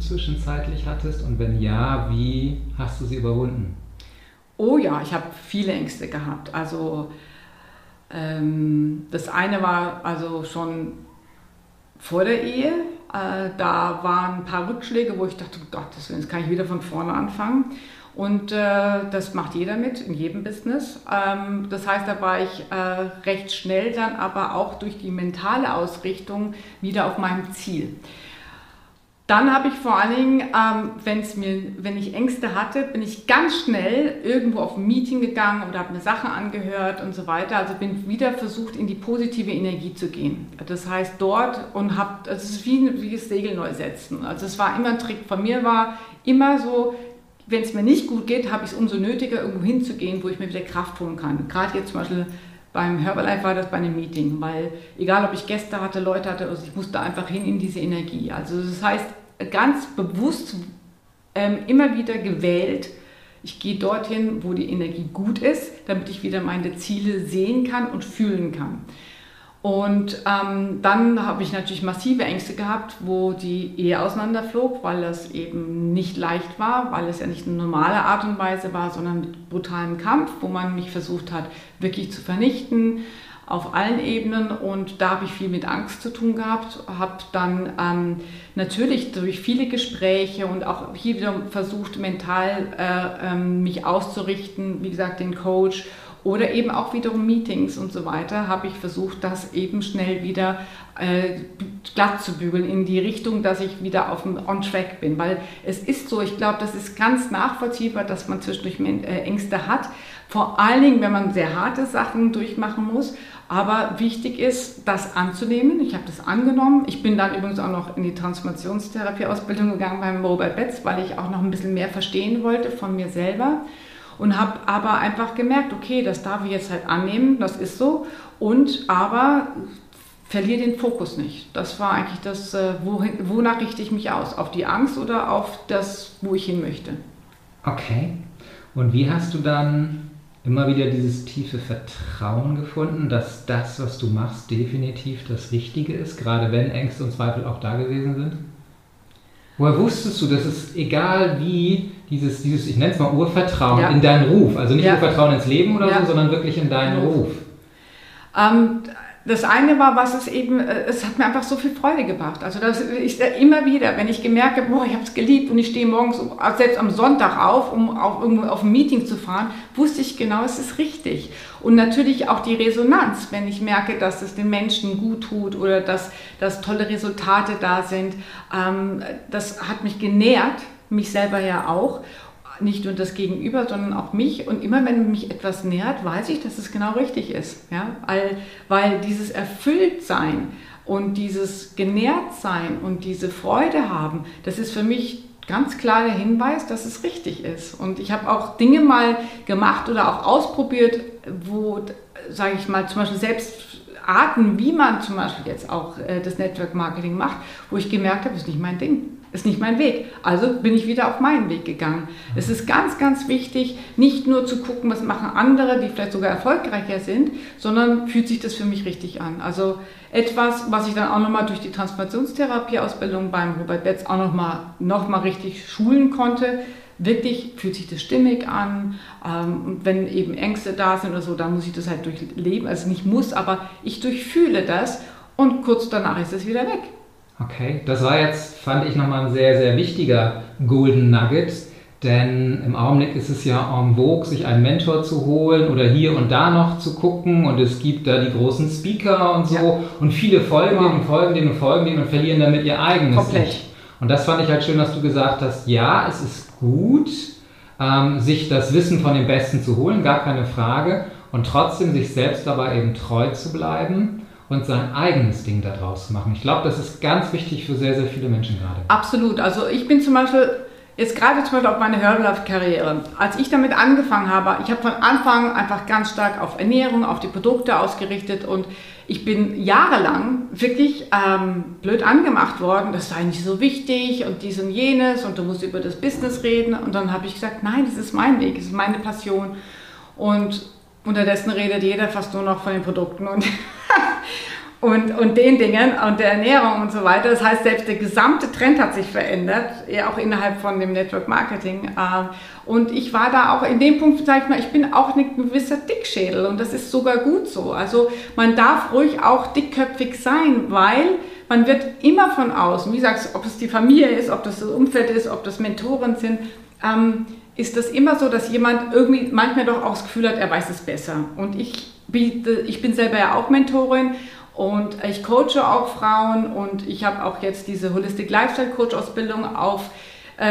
zwischenzeitlich hattest? Und wenn ja, wie hast du sie überwunden? Oh ja, ich habe viele Ängste gehabt. Also ähm, das eine war also schon vor der Ehe. Äh, da waren ein paar Rückschläge, wo ich dachte, oh Gott, jetzt kann ich wieder von vorne anfangen. Und äh, das macht jeder mit, in jedem Business. Ähm, das heißt, da war ich äh, recht schnell dann, aber auch durch die mentale Ausrichtung wieder auf meinem Ziel. Dann habe ich vor allen Dingen, ähm, wenn's mir, wenn ich Ängste hatte, bin ich ganz schnell irgendwo auf ein Meeting gegangen oder habe mir Sachen angehört und so weiter. Also bin wieder versucht, in die positive Energie zu gehen. Das heißt dort und habe, also es ist wie, wie das Segel neu setzen. Also es war immer ein Trick von mir, war immer so, wenn es mir nicht gut geht, habe ich es umso nötiger, irgendwo hinzugehen, wo ich mir wieder Kraft holen kann. Gerade jetzt zum Beispiel beim Herbalife war das bei einem Meeting, weil egal ob ich Gäste hatte, Leute hatte, also ich musste einfach hin in diese Energie. Also das heißt, ganz bewusst ähm, immer wieder gewählt, ich gehe dorthin, wo die Energie gut ist, damit ich wieder meine Ziele sehen kann und fühlen kann. Und ähm, dann habe ich natürlich massive Ängste gehabt, wo die Ehe auseinanderflog, weil das eben nicht leicht war, weil es ja nicht eine normale Art und Weise war, sondern mit brutalem Kampf, wo man mich versucht hat, wirklich zu vernichten auf allen Ebenen. Und da habe ich viel mit Angst zu tun gehabt, habe dann ähm, natürlich durch viele Gespräche und auch hier wieder versucht, mental äh, ähm, mich auszurichten, wie gesagt, den Coach oder eben auch wiederum Meetings und so weiter, habe ich versucht, das eben schnell wieder äh, glatt zu bügeln in die Richtung, dass ich wieder auf dem On-Track bin. Weil es ist so, ich glaube, das ist ganz nachvollziehbar, dass man zwischendurch äh, Ängste hat. Vor allen Dingen, wenn man sehr harte Sachen durchmachen muss. Aber wichtig ist, das anzunehmen. Ich habe das angenommen. Ich bin dann übrigens auch noch in die Transformationstherapie-Ausbildung gegangen beim Robert Betz, weil ich auch noch ein bisschen mehr verstehen wollte von mir selber. Und habe aber einfach gemerkt, okay, das darf ich jetzt halt annehmen, das ist so. Und aber verliere den Fokus nicht. Das war eigentlich das, äh, wohin, wonach richte ich mich aus? Auf die Angst oder auf das, wo ich hin möchte? Okay. Und wie hast du dann immer wieder dieses tiefe Vertrauen gefunden, dass das, was du machst, definitiv das Richtige ist, gerade wenn Ängste und Zweifel auch da gewesen sind? Woher wusstest du, dass es egal wie dieses, dieses ich nenne es mal Urvertrauen ja. in deinen Ruf, also nicht ja. Urvertrauen ins Leben oder ja. so, sondern wirklich in deinen Ruf? Ähm, das eine war, was es eben, äh, es hat mir einfach so viel Freude gebracht. Also das, ich immer wieder, wenn ich gemerkt habe, boah, ich habe es geliebt und ich stehe morgens selbst am Sonntag auf, um auf, irgendwo auf ein Meeting zu fahren, wusste ich genau, es ist richtig. Und natürlich auch die Resonanz, wenn ich merke, dass es den Menschen gut tut oder dass, dass tolle Resultate da sind, ähm, das hat mich genährt, mich selber ja auch nicht nur das Gegenüber, sondern auch mich. Und immer wenn mich etwas nährt, weiß ich, dass es genau richtig ist. Ja? Weil, weil dieses Erfülltsein und dieses Genährtsein und diese Freude haben, das ist für mich ganz klar der Hinweis, dass es richtig ist. Und ich habe auch Dinge mal gemacht oder auch ausprobiert, wo, sage ich mal, zum Beispiel selbst Arten, wie man zum Beispiel jetzt auch äh, das Network Marketing macht, wo ich gemerkt habe, das ist nicht mein Ding ist nicht mein Weg. Also bin ich wieder auf meinen Weg gegangen. Es ist ganz, ganz wichtig, nicht nur zu gucken, was machen andere, die vielleicht sogar erfolgreicher sind, sondern fühlt sich das für mich richtig an. Also etwas, was ich dann auch nochmal durch die Transformationstherapie-Ausbildung beim Robert Betz auch nochmal noch mal richtig schulen konnte. Wirklich fühlt sich das stimmig an. Ähm, und wenn eben Ängste da sind oder so, dann muss ich das halt durchleben. Also nicht muss, aber ich durchfühle das und kurz danach ist es wieder weg. Okay, das war jetzt, fand ich nochmal ein sehr, sehr wichtiger Golden Nugget, denn im Augenblick ist es ja en vogue, sich einen Mentor zu holen oder hier und da noch zu gucken und es gibt da die großen Speaker und so ja. und viele folgen denen und folgen denen und folgen denen und verlieren damit ihr eigenes Komplett. Ich. Und das fand ich halt schön, dass du gesagt hast, ja, es ist gut, ähm, sich das Wissen von den Besten zu holen, gar keine Frage, und trotzdem sich selbst dabei eben treu zu bleiben und sein eigenes Ding daraus machen. Ich glaube, das ist ganz wichtig für sehr, sehr viele Menschen gerade. Absolut. Also ich bin zum Beispiel jetzt gerade zum Beispiel auf meine Herbalife-Karriere. Als ich damit angefangen habe, ich habe von Anfang einfach ganz stark auf Ernährung, auf die Produkte ausgerichtet und ich bin jahrelang wirklich ähm, blöd angemacht worden, das sei nicht so wichtig und dies und jenes und du musst über das Business reden. Und dann habe ich gesagt, nein, das ist mein Weg, das ist meine Passion. Und Unterdessen redet jeder fast nur noch von den Produkten. Und, und, und den Dingen und der Ernährung und so weiter. Das heißt, selbst der gesamte Trend hat sich verändert, ja auch innerhalb von dem Network Marketing. Ähm, und ich war da auch in dem Punkt, sag ich mal, ich bin auch ein gewisser Dickschädel und das ist sogar gut so. Also man darf ruhig auch dickköpfig sein, weil man wird immer von außen, wie gesagt, ob es die Familie ist, ob das das Umfeld ist, ob das Mentoren sind, ähm, ist das immer so, dass jemand irgendwie manchmal doch auch das Gefühl hat, er weiß es besser. Und ich, biete, ich bin selber ja auch Mentorin und ich coache auch Frauen und ich habe auch jetzt diese Holistic Lifestyle Coach Ausbildung auf äh,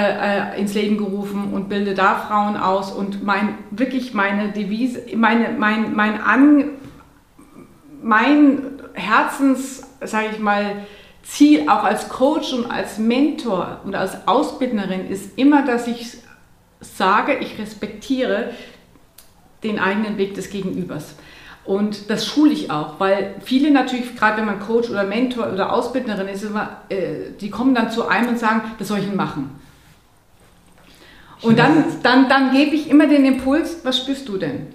äh, ins Leben gerufen und bilde da Frauen aus und mein wirklich meine Devise, meine mein mein An, mein Herzens, sage ich mal, Ziel auch als Coach und als Mentor und als Ausbildnerin ist immer, dass ich sage, ich respektiere den eigenen Weg des Gegenübers. Und das schule ich auch, weil viele natürlich, gerade wenn man Coach oder Mentor oder Ausbildnerin ist, immer, äh, die kommen dann zu einem und sagen, das soll ich machen. Und dann, dann, dann gebe ich immer den Impuls, was spürst du denn?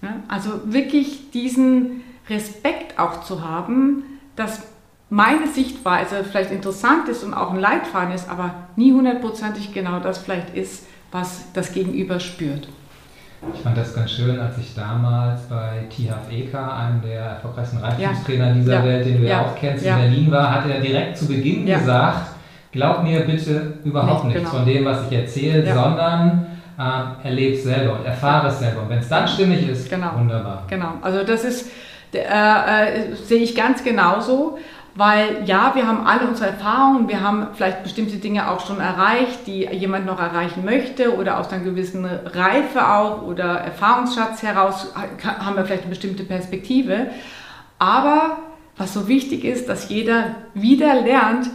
Ja, also wirklich diesen Respekt auch zu haben, dass meine Sichtweise vielleicht interessant ist und auch ein Leitfaden ist, aber nie hundertprozentig genau das vielleicht ist, was das Gegenüber spürt. Ich fand das ganz schön, als ich damals bei Tihaf Eka, einem der erfolgreichsten Reichtumstrainer ja. dieser ja. Welt, den du ja auch kennst, in Berlin war, hat er direkt zu Beginn gesagt, glaub mir bitte überhaupt nicht, nichts genau. von dem, was ich erzähle, sondern äh, erlebe es selber und erfahre es selber. Und wenn es dann stimmig ist, genau. wunderbar. Genau, also das ist, äh, äh, sehe ich ganz genauso. Weil ja, wir haben alle unsere Erfahrungen, wir haben vielleicht bestimmte Dinge auch schon erreicht, die jemand noch erreichen möchte oder aus einer gewissen Reife auch oder Erfahrungsschatz heraus haben wir vielleicht eine bestimmte Perspektive. Aber was so wichtig ist, dass jeder wieder lernt,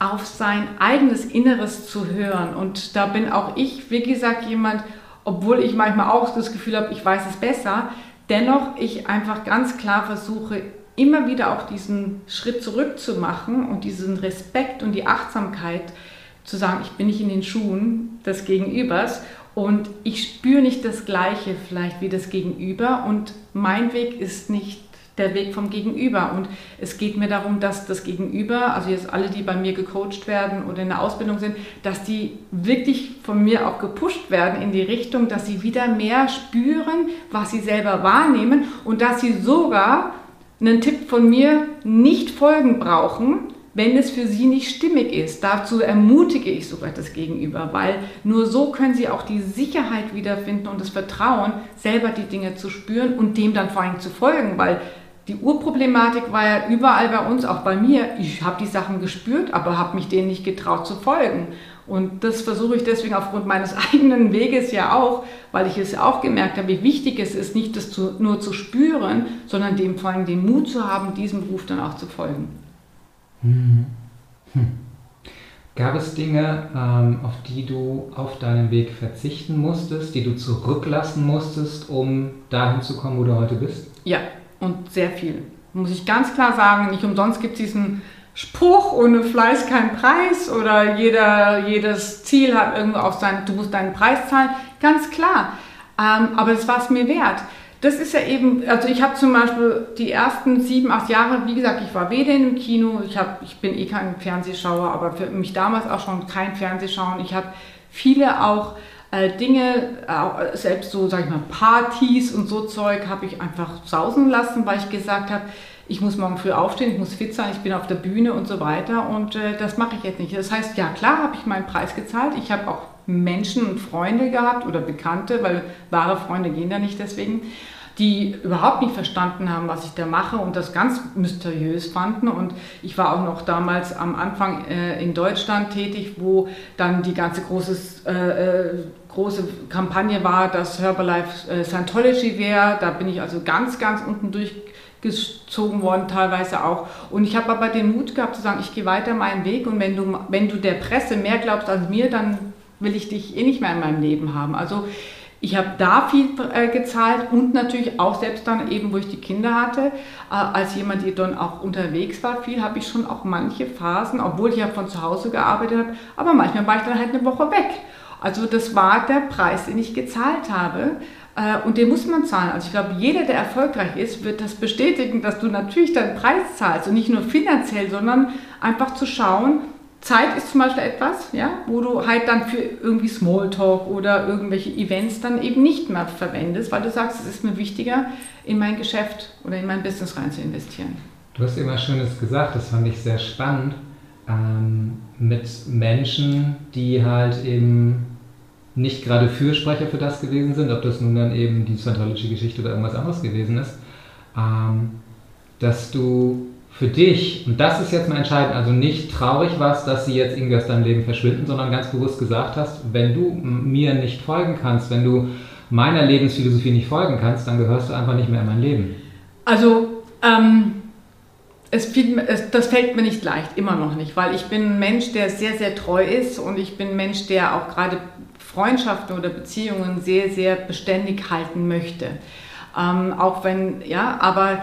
auf sein eigenes Inneres zu hören. Und da bin auch ich, wie gesagt, jemand, obwohl ich manchmal auch das Gefühl habe, ich weiß es besser, dennoch ich einfach ganz klar versuche, immer wieder auch diesen Schritt zurück zu machen und diesen Respekt und die Achtsamkeit zu sagen, ich bin nicht in den Schuhen des Gegenübers und ich spüre nicht das Gleiche vielleicht wie das Gegenüber und mein Weg ist nicht der Weg vom Gegenüber. Und es geht mir darum, dass das Gegenüber, also jetzt alle, die bei mir gecoacht werden oder in der Ausbildung sind, dass die wirklich von mir auch gepusht werden in die Richtung, dass sie wieder mehr spüren, was sie selber wahrnehmen und dass sie sogar einen Tipp von mir nicht folgen brauchen, wenn es für sie nicht stimmig ist. Dazu ermutige ich sogar das Gegenüber, weil nur so können sie auch die Sicherheit wiederfinden und das Vertrauen, selber die Dinge zu spüren und dem dann vor allem zu folgen, weil die Urproblematik war ja überall bei uns, auch bei mir. Ich habe die Sachen gespürt, aber habe mich denen nicht getraut zu folgen. Und das versuche ich deswegen aufgrund meines eigenen Weges ja auch, weil ich es ja auch gemerkt habe, wie wichtig es ist, nicht das zu, nur zu spüren, sondern dem vor allem den Mut zu haben, diesem Ruf dann auch zu folgen. Hm. Hm. Gab es Dinge, ähm, auf die du auf deinem Weg verzichten musstest, die du zurücklassen musstest, um dahin zu kommen, wo du heute bist? Ja, und sehr viel. Muss ich ganz klar sagen, nicht umsonst gibt es diesen Spruch, ohne Fleiß kein Preis oder jeder, jedes Ziel hat irgendwo auch sein, du musst deinen Preis zahlen. Ganz klar. Ähm, aber das war es mir wert. Das ist ja eben, also ich habe zum Beispiel die ersten sieben, acht Jahre, wie gesagt, ich war weder im Kino, ich, hab, ich bin eh kein Fernsehschauer, aber für mich damals auch schon kein Fernsehschauen. Ich habe viele auch äh, Dinge, äh, selbst so, sag ich mal, Partys und so Zeug habe ich einfach sausen lassen, weil ich gesagt habe, ich muss morgen früh aufstehen, ich muss fit sein, ich bin auf der Bühne und so weiter und äh, das mache ich jetzt nicht. Das heißt, ja klar habe ich meinen Preis gezahlt, ich habe auch Menschen und Freunde gehabt oder Bekannte, weil wahre Freunde gehen da nicht deswegen, die überhaupt nicht verstanden haben, was ich da mache und das ganz mysteriös fanden. Und ich war auch noch damals am Anfang äh, in Deutschland tätig, wo dann die ganze große, äh, äh, große Kampagne war, dass Herbalife äh, Scientology wäre. Da bin ich also ganz, ganz unten durchgezogen worden, teilweise auch. Und ich habe aber den Mut gehabt zu sagen, ich gehe weiter meinen Weg und wenn du, wenn du der Presse mehr glaubst als mir, dann will ich dich eh nicht mehr in meinem Leben haben. Also ich habe da viel äh, gezahlt und natürlich auch selbst dann eben, wo ich die Kinder hatte, äh, als jemand, die dann auch unterwegs war, viel habe ich schon auch manche Phasen, obwohl ich ja von zu Hause gearbeitet habe, aber manchmal war ich dann halt eine Woche weg. Also das war der Preis, den ich gezahlt habe. Äh, und den muss man zahlen. Also ich glaube, jeder, der erfolgreich ist, wird das bestätigen, dass du natürlich deinen Preis zahlst. Und nicht nur finanziell, sondern einfach zu schauen, Zeit ist zum Beispiel etwas, ja, wo du halt dann für irgendwie Smalltalk oder irgendwelche Events dann eben nicht mehr verwendest, weil du sagst, es ist mir wichtiger, in mein Geschäft oder in mein Business rein zu investieren. Du hast immer Schönes gesagt, das fand ich sehr spannend, ähm, mit Menschen, die halt eben nicht gerade Fürsprecher für das gewesen sind, ob das nun dann eben die scientology Geschichte oder irgendwas anderes gewesen ist, ähm, dass du für dich, und das ist jetzt mal entscheidend, also nicht traurig warst, dass sie jetzt irgendwie aus deinem Leben verschwinden, sondern ganz bewusst gesagt hast, wenn du mir nicht folgen kannst, wenn du meiner Lebensphilosophie nicht folgen kannst, dann gehörst du einfach nicht mehr in mein Leben. Also, ähm, es fiel, es, das fällt mir nicht leicht, immer noch nicht, weil ich bin ein Mensch, der sehr, sehr treu ist und ich bin ein Mensch, der auch gerade Freundschaften oder Beziehungen sehr, sehr beständig halten möchte. Ähm, auch wenn, ja, aber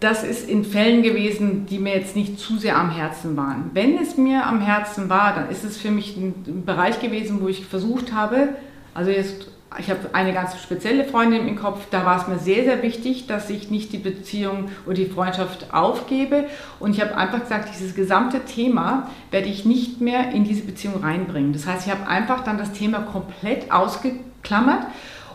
das ist in Fällen gewesen, die mir jetzt nicht zu sehr am Herzen waren. Wenn es mir am Herzen war, dann ist es für mich ein Bereich gewesen, wo ich versucht habe, also jetzt ich habe eine ganz spezielle Freundin im Kopf, da war es mir sehr, sehr wichtig, dass ich nicht die Beziehung oder die Freundschaft aufgebe. Und ich habe einfach gesagt, dieses gesamte Thema werde ich nicht mehr in diese Beziehung reinbringen. Das heißt, ich habe einfach dann das Thema komplett ausgeklammert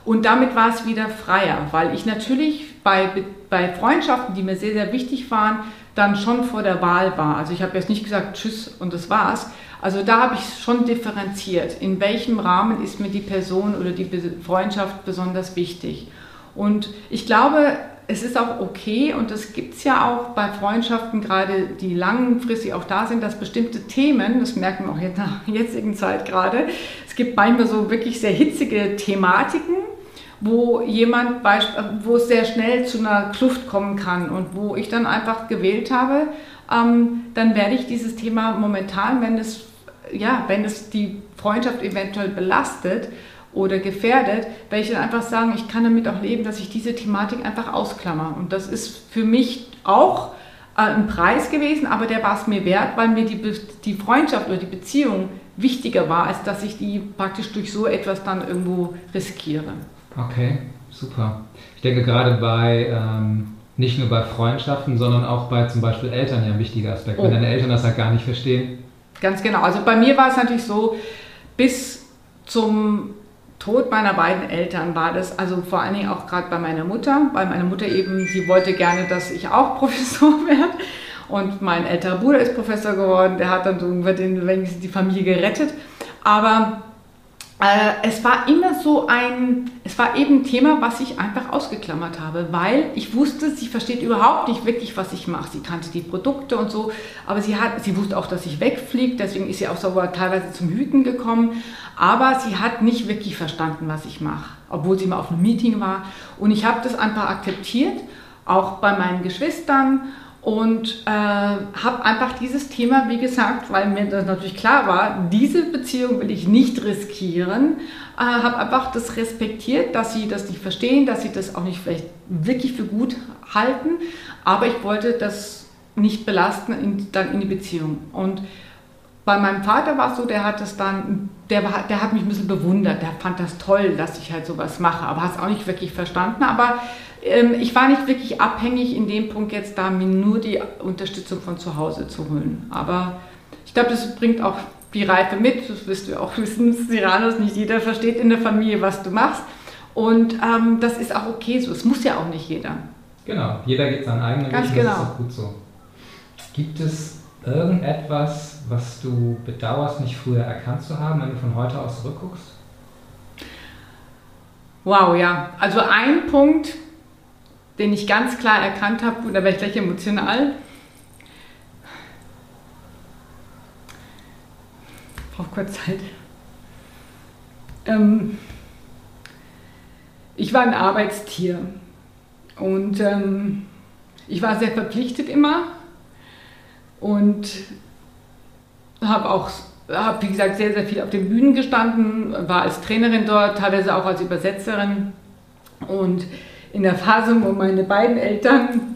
und damit war es wieder freier, weil ich natürlich bei, bei Freundschaften, die mir sehr, sehr wichtig waren, dann schon vor der Wahl war. Also ich habe jetzt nicht gesagt, tschüss und das war's, also da habe ich schon differenziert, in welchem Rahmen ist mir die Person oder die Freundschaft besonders wichtig. Und ich glaube, es ist auch okay und das gibt es ja auch bei Freundschaften, gerade die langfristig auch da sind, dass bestimmte Themen, das merken wir auch jetzt nach jetzigen Zeit gerade, es gibt manchmal so wirklich sehr hitzige Thematiken, wo jemand, wo es sehr schnell zu einer Kluft kommen kann und wo ich dann einfach gewählt habe, ähm, dann werde ich dieses Thema momentan, wenn es ja, wenn es die Freundschaft eventuell belastet oder gefährdet, werde ich dann einfach sagen, ich kann damit auch leben, dass ich diese Thematik einfach ausklammer. Und das ist für mich auch äh, ein Preis gewesen, aber der war es mir wert, weil mir die, die Freundschaft oder die Beziehung wichtiger war, als dass ich die praktisch durch so etwas dann irgendwo riskiere. Okay, super. Ich denke gerade bei, ähm, nicht nur bei Freundschaften, sondern auch bei zum Beispiel Eltern ja ein wichtiger Aspekt. Oh. Wenn deine Eltern das halt gar nicht verstehen, Ganz genau. Also bei mir war es natürlich so, bis zum Tod meiner beiden Eltern war das, also vor allen Dingen auch gerade bei meiner Mutter, weil meine Mutter eben, sie wollte gerne, dass ich auch Professor werde. Und mein älterer Bruder ist Professor geworden, der hat dann so wenigstens die Familie gerettet. Aber es war immer so ein, es war eben ein Thema, was ich einfach ausgeklammert habe, weil ich wusste, sie versteht überhaupt nicht wirklich, was ich mache. Sie kannte die Produkte und so, aber sie, hat, sie wusste auch, dass ich wegfliege, deswegen ist sie auch sogar teilweise zum Hüten gekommen, aber sie hat nicht wirklich verstanden, was ich mache, obwohl sie mal auf einem Meeting war. Und ich habe das einfach akzeptiert, auch bei meinen Geschwistern und äh, habe einfach dieses Thema, wie gesagt, weil mir das natürlich klar war, diese Beziehung will ich nicht riskieren, äh, habe einfach das respektiert, dass sie das nicht verstehen, dass sie das auch nicht vielleicht wirklich für gut halten, aber ich wollte das nicht belasten in, dann in die Beziehung. Und bei meinem Vater war es so, der hat das dann, der, war, der hat mich ein bisschen bewundert, der fand das toll, dass ich halt sowas mache, aber hat es auch nicht wirklich verstanden, aber ähm, ich war nicht wirklich abhängig in dem Punkt jetzt da, mir nur die Unterstützung von zu Hause zu holen. Aber ich glaube, das bringt auch die Reife mit. Das wirst du auch wissen, Cyrano's, nicht jeder versteht in der Familie, was du machst. Und ähm, das ist auch okay so. Es muss ja auch nicht jeder. Genau, jeder geht seinen eigenen Ganz Weg. Genau. Das ist auch gut so. Gibt es irgendetwas, was du bedauerst, nicht früher erkannt zu haben, wenn du von heute aus zurückguckst? Wow, ja. Also ein Punkt, den ich ganz klar erkannt habe, und da werde ich gleich emotional. Ich brauche kurz Zeit. Ähm, ich war ein Arbeitstier und ähm, ich war sehr verpflichtet immer und habe auch, hab, wie gesagt, sehr, sehr viel auf den Bühnen gestanden, war als Trainerin dort, teilweise auch als Übersetzerin. Und in der Phase, wo meine beiden Eltern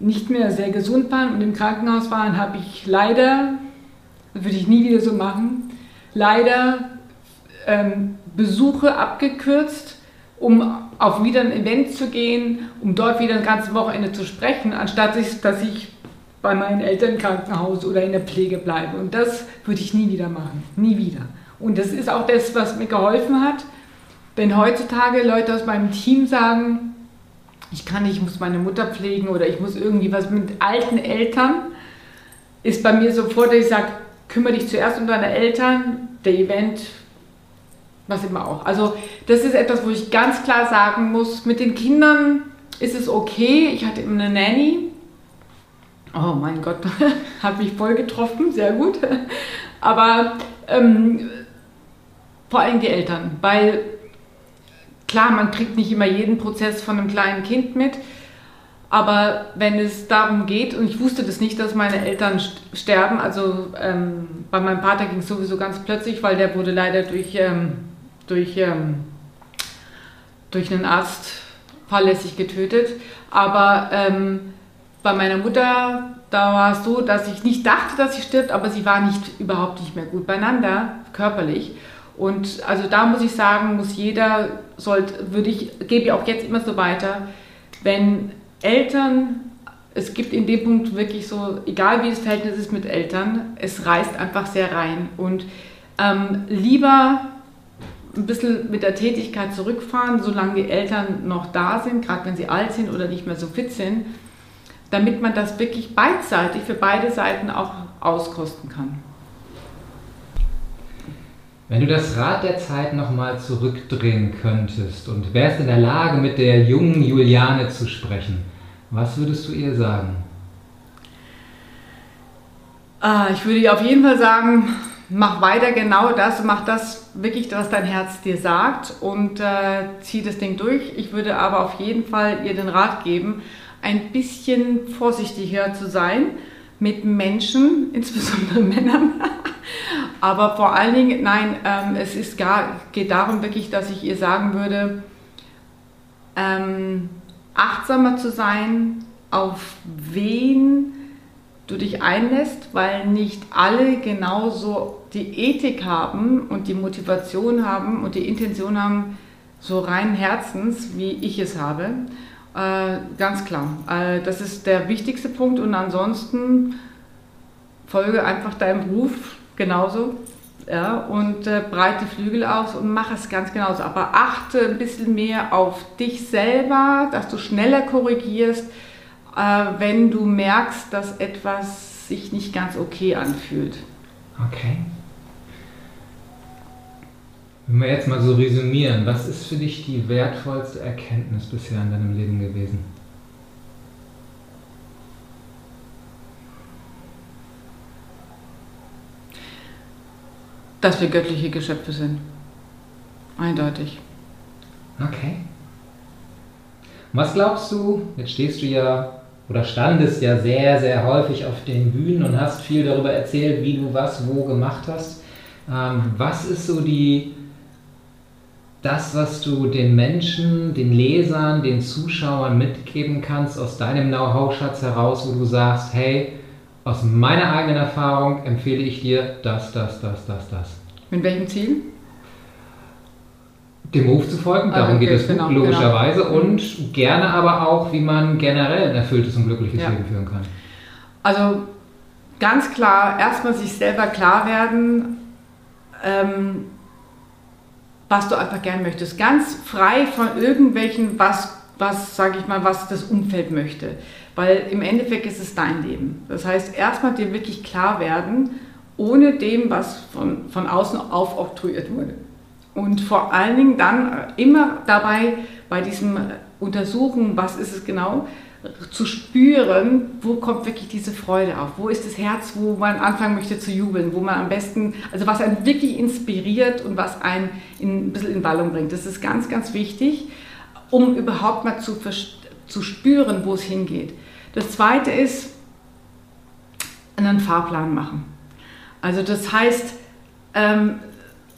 nicht mehr sehr gesund waren und im Krankenhaus waren, habe ich leider, das würde ich nie wieder so machen, leider ähm, Besuche abgekürzt, um auf wieder ein Event zu gehen, um dort wieder ein ganzes Wochenende zu sprechen, anstatt dass ich bei meinen Eltern im Krankenhaus oder in der Pflege bleibe. Und das würde ich nie wieder machen. Nie wieder. Und das ist auch das, was mir geholfen hat. Wenn heutzutage Leute aus meinem Team sagen, ich kann nicht, ich muss meine Mutter pflegen oder ich muss irgendwie was mit alten Eltern, ist bei mir sofort, dass ich sage, kümmere dich zuerst um deine Eltern, der Event, was immer auch. Also das ist etwas, wo ich ganz klar sagen muss, mit den Kindern ist es okay. Ich hatte immer eine Nanny. Oh mein Gott, hat mich voll getroffen, sehr gut. Aber ähm, vor allem die Eltern, weil klar, man kriegt nicht immer jeden Prozess von einem kleinen Kind mit, aber wenn es darum geht, und ich wusste das nicht, dass meine Eltern sterben, also ähm, bei meinem Vater ging es sowieso ganz plötzlich, weil der wurde leider durch, ähm, durch, ähm, durch einen Arzt fahrlässig getötet. Aber ähm, bei meiner Mutter, da war es so, dass ich nicht dachte, dass sie stirbt, aber sie war nicht, überhaupt nicht mehr gut beieinander, körperlich. Und also da muss ich sagen, muss jeder, sollte, würde ich, gebe ich auch jetzt immer so weiter, wenn Eltern, es gibt in dem Punkt wirklich so, egal wie das Verhältnis ist mit Eltern, es reißt einfach sehr rein. Und ähm, lieber ein bisschen mit der Tätigkeit zurückfahren, solange die Eltern noch da sind, gerade wenn sie alt sind oder nicht mehr so fit sind, damit man das wirklich beidseitig für beide Seiten auch auskosten kann. Wenn du das Rad der Zeit nochmal zurückdrehen könntest und wärst in der Lage, mit der jungen Juliane zu sprechen, was würdest du ihr sagen? Ah, ich würde ihr auf jeden Fall sagen, mach weiter genau das, mach das wirklich, was dein Herz dir sagt und äh, zieh das Ding durch. Ich würde aber auf jeden Fall ihr den Rat geben, ein bisschen vorsichtiger zu sein mit Menschen, insbesondere Männern. Aber vor allen Dingen, nein, ähm, es ist gar, geht darum wirklich, dass ich ihr sagen würde, ähm, achtsamer zu sein, auf wen du dich einlässt, weil nicht alle genauso die Ethik haben und die Motivation haben und die Intention haben, so rein Herzens, wie ich es habe. Äh, ganz klar. Äh, das ist der wichtigste Punkt und ansonsten folge einfach deinem Beruf genauso ja, und äh, breite Flügel aus und mach es ganz genauso. Aber achte ein bisschen mehr auf dich selber, dass du schneller korrigierst, äh, wenn du merkst, dass etwas sich nicht ganz okay anfühlt. Okay. Wenn wir jetzt mal so resümieren, was ist für dich die wertvollste Erkenntnis bisher in deinem Leben gewesen? Dass wir göttliche Geschöpfe sind. Eindeutig. Okay. Was glaubst du, jetzt stehst du ja oder standest ja sehr, sehr häufig auf den Bühnen und hast viel darüber erzählt, wie du was wo gemacht hast. Ähm, was ist so die, das, was du den Menschen, den Lesern, den Zuschauern mitgeben kannst aus deinem Know-how-Schatz heraus, wo du sagst, hey, aus meiner eigenen Erfahrung empfehle ich dir das, das, das, das, das. Mit welchem Ziel? Dem Ruf zu folgen, ah, darum okay, geht es genau, logischerweise. Genau. Und gerne aber auch, wie man generell ein erfülltes und glückliches ja. Leben führen kann. Also ganz klar, erstmal sich selber klar werden, ähm, was du einfach gern möchtest. Ganz frei von irgendwelchen, was, was sage ich mal, was das Umfeld möchte. Weil im Endeffekt ist es dein Leben. Das heißt, erstmal dir wirklich klar werden, ohne dem, was von, von außen aufoktroyiert wurde. Und vor allen Dingen dann immer dabei bei diesem Untersuchen, was ist es genau, zu spüren, wo kommt wirklich diese Freude auf, wo ist das Herz, wo man anfangen möchte zu jubeln, wo man am besten, also was einen wirklich inspiriert und was einen in, ein bisschen in Wallung bringt. Das ist ganz, ganz wichtig, um überhaupt mal zu, zu spüren, wo es hingeht. Das Zweite ist, einen Fahrplan machen. Also das heißt, ähm,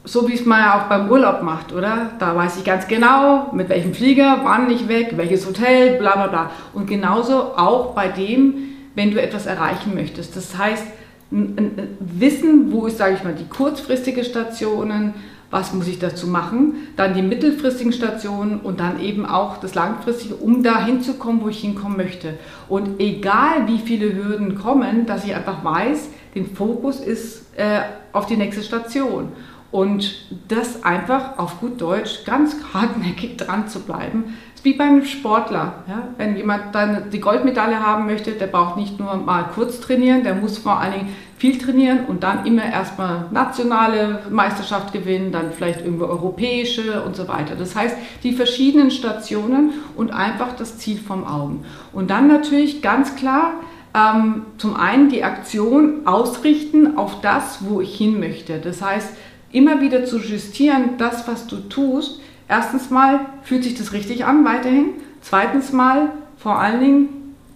so wie es man ja auch beim Urlaub macht, oder? Da weiß ich ganz genau, mit welchem Flieger, wann ich weg, welches Hotel, bla bla bla. Und genauso auch bei dem, wenn du etwas erreichen möchtest. Das heißt, Wissen, wo ist, sage ich mal, die kurzfristige Stationen, was muss ich dazu machen, dann die mittelfristigen Stationen und dann eben auch das langfristige, um da hinzukommen, wo ich hinkommen möchte. Und egal wie viele Hürden kommen, dass ich einfach weiß, den Fokus ist äh, auf die nächste Station. Und das einfach auf gut Deutsch ganz hartnäckig dran zu bleiben, wie beim Sportler. Ja? Wenn jemand dann die Goldmedaille haben möchte, der braucht nicht nur mal kurz trainieren, der muss vor allen Dingen viel trainieren und dann immer erstmal nationale Meisterschaft gewinnen, dann vielleicht irgendwo europäische und so weiter. Das heißt, die verschiedenen Stationen und einfach das Ziel vom Augen. Und dann natürlich ganz klar, ähm, zum einen die Aktion ausrichten auf das, wo ich hin möchte. Das heißt, immer wieder zu justieren, das, was du tust, Erstens mal fühlt sich das richtig an weiterhin. Zweitens mal vor allen Dingen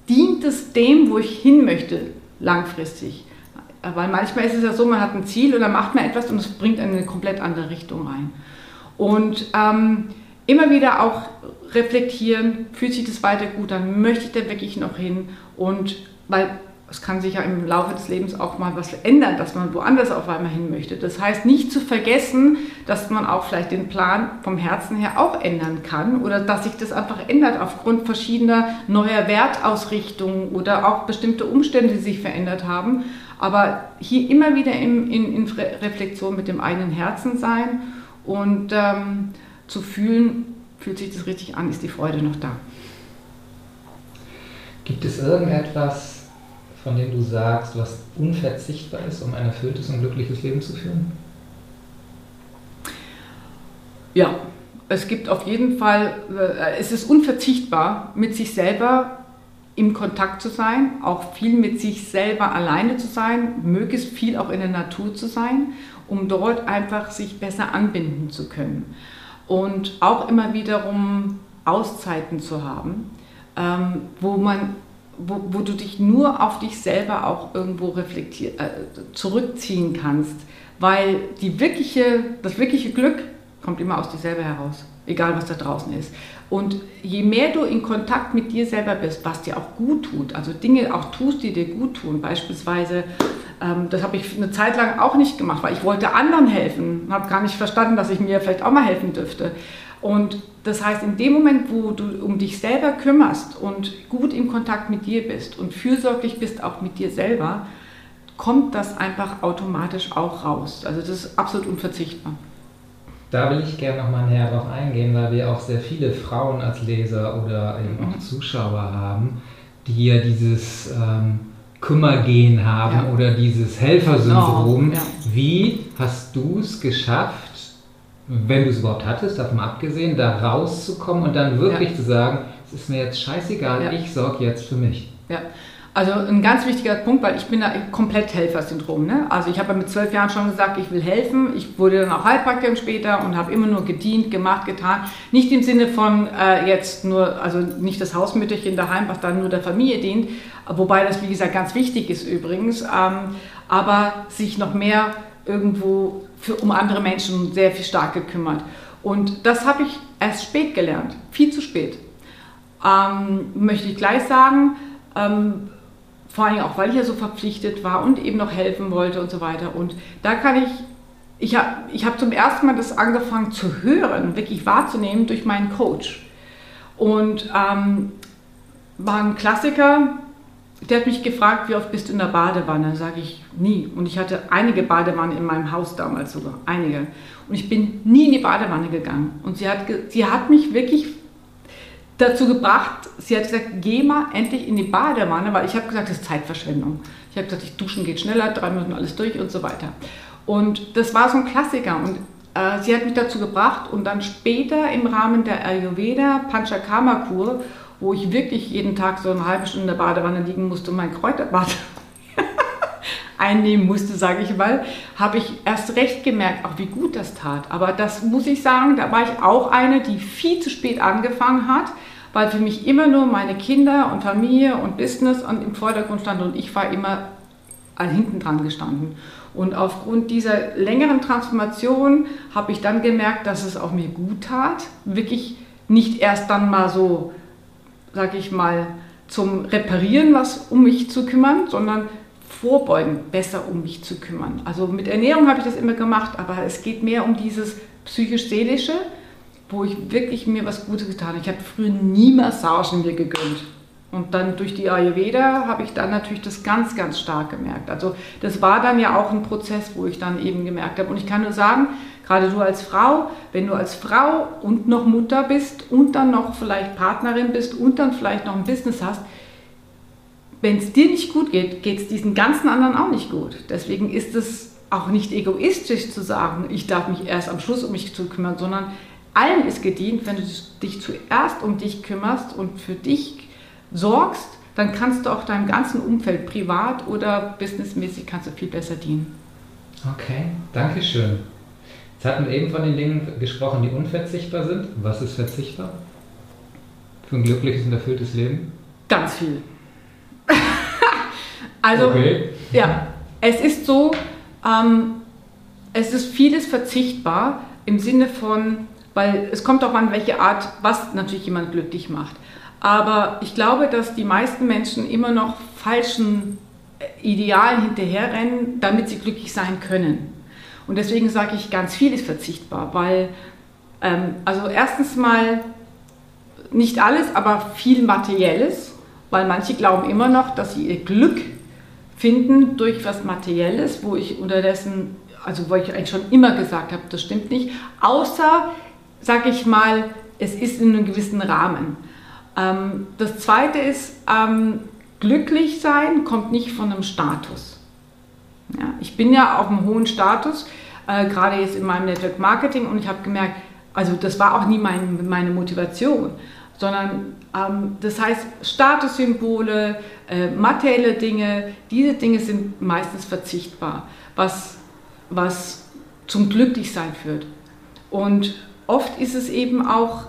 dient es dem, wo ich hin möchte, langfristig. Weil manchmal ist es ja so, man hat ein Ziel und dann macht man etwas und es bringt eine komplett andere Richtung rein. Und ähm, immer wieder auch reflektieren, fühlt sich das weiter gut an, möchte ich da wirklich noch hin? Und weil es kann sich ja im Laufe des Lebens auch mal was ändern, dass man woanders auf einmal hin möchte. Das heißt, nicht zu vergessen, dass man auch vielleicht den Plan vom Herzen her auch ändern kann oder dass sich das einfach ändert aufgrund verschiedener neuer Wertausrichtungen oder auch bestimmte Umstände, die sich verändert haben. Aber hier immer wieder in, in, in Reflexion mit dem eigenen Herzen sein und ähm, zu fühlen, fühlt sich das richtig an, ist die Freude noch da. Gibt es irgendetwas, von dem du sagst, was unverzichtbar ist, um ein erfülltes und glückliches Leben zu führen? Ja, es gibt auf jeden Fall, äh, es ist unverzichtbar, mit sich selber im Kontakt zu sein, auch viel mit sich selber alleine zu sein, möglichst viel auch in der Natur zu sein, um dort einfach sich besser anbinden zu können. Und auch immer wiederum Auszeiten zu haben, ähm, wo man wo, wo du dich nur auf dich selber auch irgendwo reflektiert, äh, zurückziehen kannst. Weil die wirkliche, das wirkliche Glück kommt immer aus dir selber heraus, egal was da draußen ist. Und je mehr du in Kontakt mit dir selber bist, was dir auch gut tut, also Dinge auch tust, die dir gut tun, beispielsweise, ähm, das habe ich eine Zeit lang auch nicht gemacht, weil ich wollte anderen helfen, habe gar nicht verstanden, dass ich mir vielleicht auch mal helfen dürfte. Und das heißt, in dem Moment, wo du um dich selber kümmerst und gut im Kontakt mit dir bist und fürsorglich bist auch mit dir selber, kommt das einfach automatisch auch raus. Also das ist absolut unverzichtbar. Da will ich gerne nochmal näher drauf eingehen, weil wir auch sehr viele Frauen als Leser oder eben auch mhm. Zuschauer haben, die ja dieses ähm, Kümmergehen haben ja. oder dieses Helfersyndrom. Genau. Ja. Wie hast du es geschafft, wenn du es überhaupt hattest, davon abgesehen, da rauszukommen und dann wirklich ja. zu sagen, es ist mir jetzt scheißegal, ja. ich sorge jetzt für mich. Ja, also ein ganz wichtiger Punkt, weil ich bin da komplett Helfersyndrom. Ne? Also ich habe mit zwölf Jahren schon gesagt, ich will helfen. Ich wurde dann auch Heilpraktikerin später und habe immer nur gedient, gemacht, getan. Nicht im Sinne von äh, jetzt nur, also nicht das Hausmütterchen daheim, was dann nur der Familie dient, wobei das wie gesagt ganz wichtig ist übrigens, ähm, aber sich noch mehr irgendwo für, um andere Menschen sehr viel stark gekümmert. Und das habe ich erst spät gelernt, viel zu spät. Ähm, möchte ich gleich sagen, ähm, vor allem auch, weil ich ja so verpflichtet war und eben noch helfen wollte und so weiter. Und da kann ich, ich habe ich hab zum ersten Mal das angefangen zu hören, wirklich wahrzunehmen durch meinen Coach. Und ähm, war ein Klassiker, der hat mich gefragt, wie oft bist du in der Badewanne? Sage ich, nie. Und ich hatte einige Badewannen in meinem Haus damals sogar, einige. Und ich bin nie in die Badewanne gegangen. Und sie hat, sie hat mich wirklich dazu gebracht, sie hat gesagt, geh mal endlich in die Badewanne, weil ich habe gesagt, das ist Zeitverschwendung. Ich habe gesagt, ich duschen geht schneller, drei Minuten alles durch und so weiter. Und das war so ein Klassiker. Und äh, sie hat mich dazu gebracht und dann später im Rahmen der Ayurveda Panchakarma-Kur wo ich wirklich jeden Tag so eine halbe Stunde in der Badewanne liegen musste und mein Kräuterbad einnehmen musste, sage ich mal, habe ich erst recht gemerkt, auch wie gut das tat. Aber das muss ich sagen, da war ich auch eine, die viel zu spät angefangen hat, weil für mich immer nur meine Kinder und Familie und Business im Vordergrund stand und ich war immer hinten dran gestanden. Und aufgrund dieser längeren Transformation habe ich dann gemerkt, dass es auch mir gut tat, wirklich nicht erst dann mal so sage ich mal, zum Reparieren was um mich zu kümmern, sondern vorbeugen, besser um mich zu kümmern. Also mit Ernährung habe ich das immer gemacht, aber es geht mehr um dieses psychisch-seelische, wo ich wirklich mir was Gutes getan habe. Ich habe früher nie Massagen mir gegönnt. Und dann durch die Ayurveda habe ich dann natürlich das ganz, ganz stark gemerkt. Also das war dann ja auch ein Prozess, wo ich dann eben gemerkt habe. Und ich kann nur sagen, gerade du als Frau, wenn du als Frau und noch Mutter bist und dann noch vielleicht Partnerin bist und dann vielleicht noch ein Business hast, wenn es dir nicht gut geht, geht es diesen ganzen anderen auch nicht gut. Deswegen ist es auch nicht egoistisch zu sagen, ich darf mich erst am Schluss um mich zu kümmern, sondern allen ist gedient, wenn du dich zuerst um dich kümmerst und für dich sorgst, dann kannst du auch deinem ganzen Umfeld, privat oder businessmäßig, kannst du viel besser dienen. Okay, danke schön. Jetzt hatten wir eben von den Dingen gesprochen, die unverzichtbar sind. Was ist verzichtbar für ein glückliches und erfülltes Leben? Ganz viel. also, okay. ja, es ist so, ähm, es ist vieles verzichtbar im Sinne von, weil es kommt auch an, welche Art, was natürlich jemand glücklich macht. Aber ich glaube, dass die meisten Menschen immer noch falschen äh, Idealen hinterherrennen, damit sie glücklich sein können. Und deswegen sage ich, ganz viel ist verzichtbar, weil, ähm, also erstens mal nicht alles, aber viel Materielles, weil manche glauben immer noch, dass sie ihr Glück finden durch was Materielles, wo ich unterdessen, also wo ich eigentlich schon immer gesagt habe, das stimmt nicht, außer, sage ich mal, es ist in einem gewissen Rahmen. Ähm, das zweite ist, ähm, glücklich sein kommt nicht von einem Status. Ja, ich bin ja auf einem hohen Status, äh, gerade jetzt in meinem Network Marketing und ich habe gemerkt, also das war auch nie mein, meine Motivation, sondern ähm, das heißt Statussymbole, äh, materielle Dinge, diese Dinge sind meistens verzichtbar, was, was zum Glücklichsein führt. Und oft ist es eben auch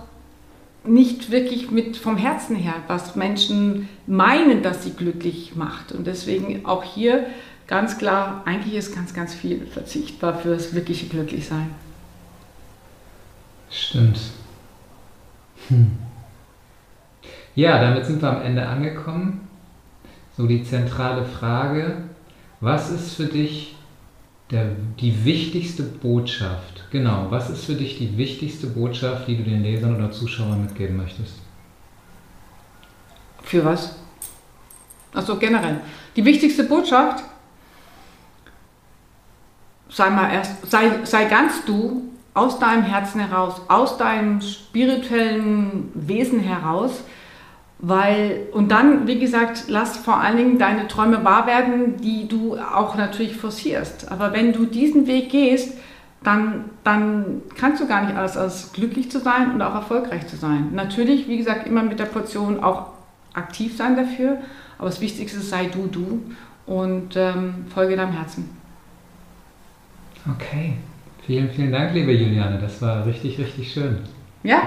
nicht wirklich mit vom Herzen her, was Menschen meinen, dass sie glücklich macht. Und deswegen auch hier ganz klar, eigentlich ist ganz, ganz viel verzichtbar für das wirkliche Glücklichsein. Stimmt. Hm. Ja, damit sind wir am Ende angekommen. So die zentrale Frage, was ist für dich der, die wichtigste Botschaft? Genau, was ist für dich die wichtigste Botschaft, die du den Lesern oder Zuschauern mitgeben möchtest? Für was? Also generell. Die wichtigste Botschaft, sei mal erst, sei, sei ganz du, aus deinem Herzen heraus, aus deinem spirituellen Wesen heraus, weil, und dann, wie gesagt, lass vor allen Dingen deine Träume wahr werden, die du auch natürlich forcierst. Aber wenn du diesen Weg gehst, dann, dann kannst du gar nicht alles als glücklich zu sein und auch erfolgreich zu sein. Natürlich, wie gesagt, immer mit der Portion auch aktiv sein dafür, aber das Wichtigste ist, sei du du und ähm, folge deinem Herzen. Okay, vielen, vielen Dank, liebe Juliane, das war richtig, richtig schön. Ja,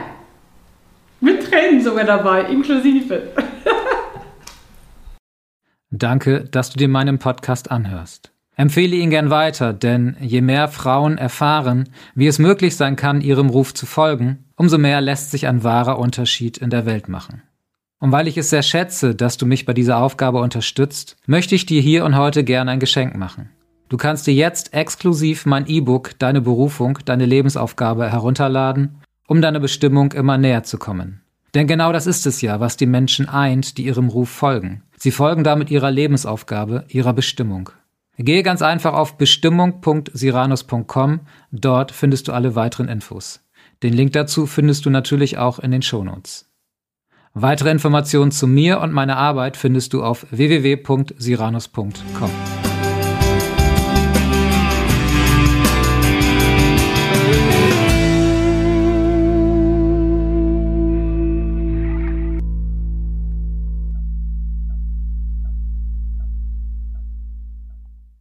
mit Tränen sogar dabei, inklusive. Danke, dass du dir meinen Podcast anhörst. Empfehle ihn gern weiter, denn je mehr Frauen erfahren, wie es möglich sein kann, ihrem Ruf zu folgen, umso mehr lässt sich ein wahrer Unterschied in der Welt machen. Und weil ich es sehr schätze, dass du mich bei dieser Aufgabe unterstützt, möchte ich dir hier und heute gern ein Geschenk machen. Du kannst dir jetzt exklusiv mein E-Book Deine Berufung, deine Lebensaufgabe herunterladen um deiner Bestimmung immer näher zu kommen. Denn genau das ist es ja, was die Menschen eint, die ihrem Ruf folgen. Sie folgen damit ihrer Lebensaufgabe, ihrer Bestimmung. Gehe ganz einfach auf bestimmung.siranus.com, dort findest du alle weiteren Infos. Den Link dazu findest du natürlich auch in den Shownotes. Weitere Informationen zu mir und meiner Arbeit findest du auf www.siranus.com.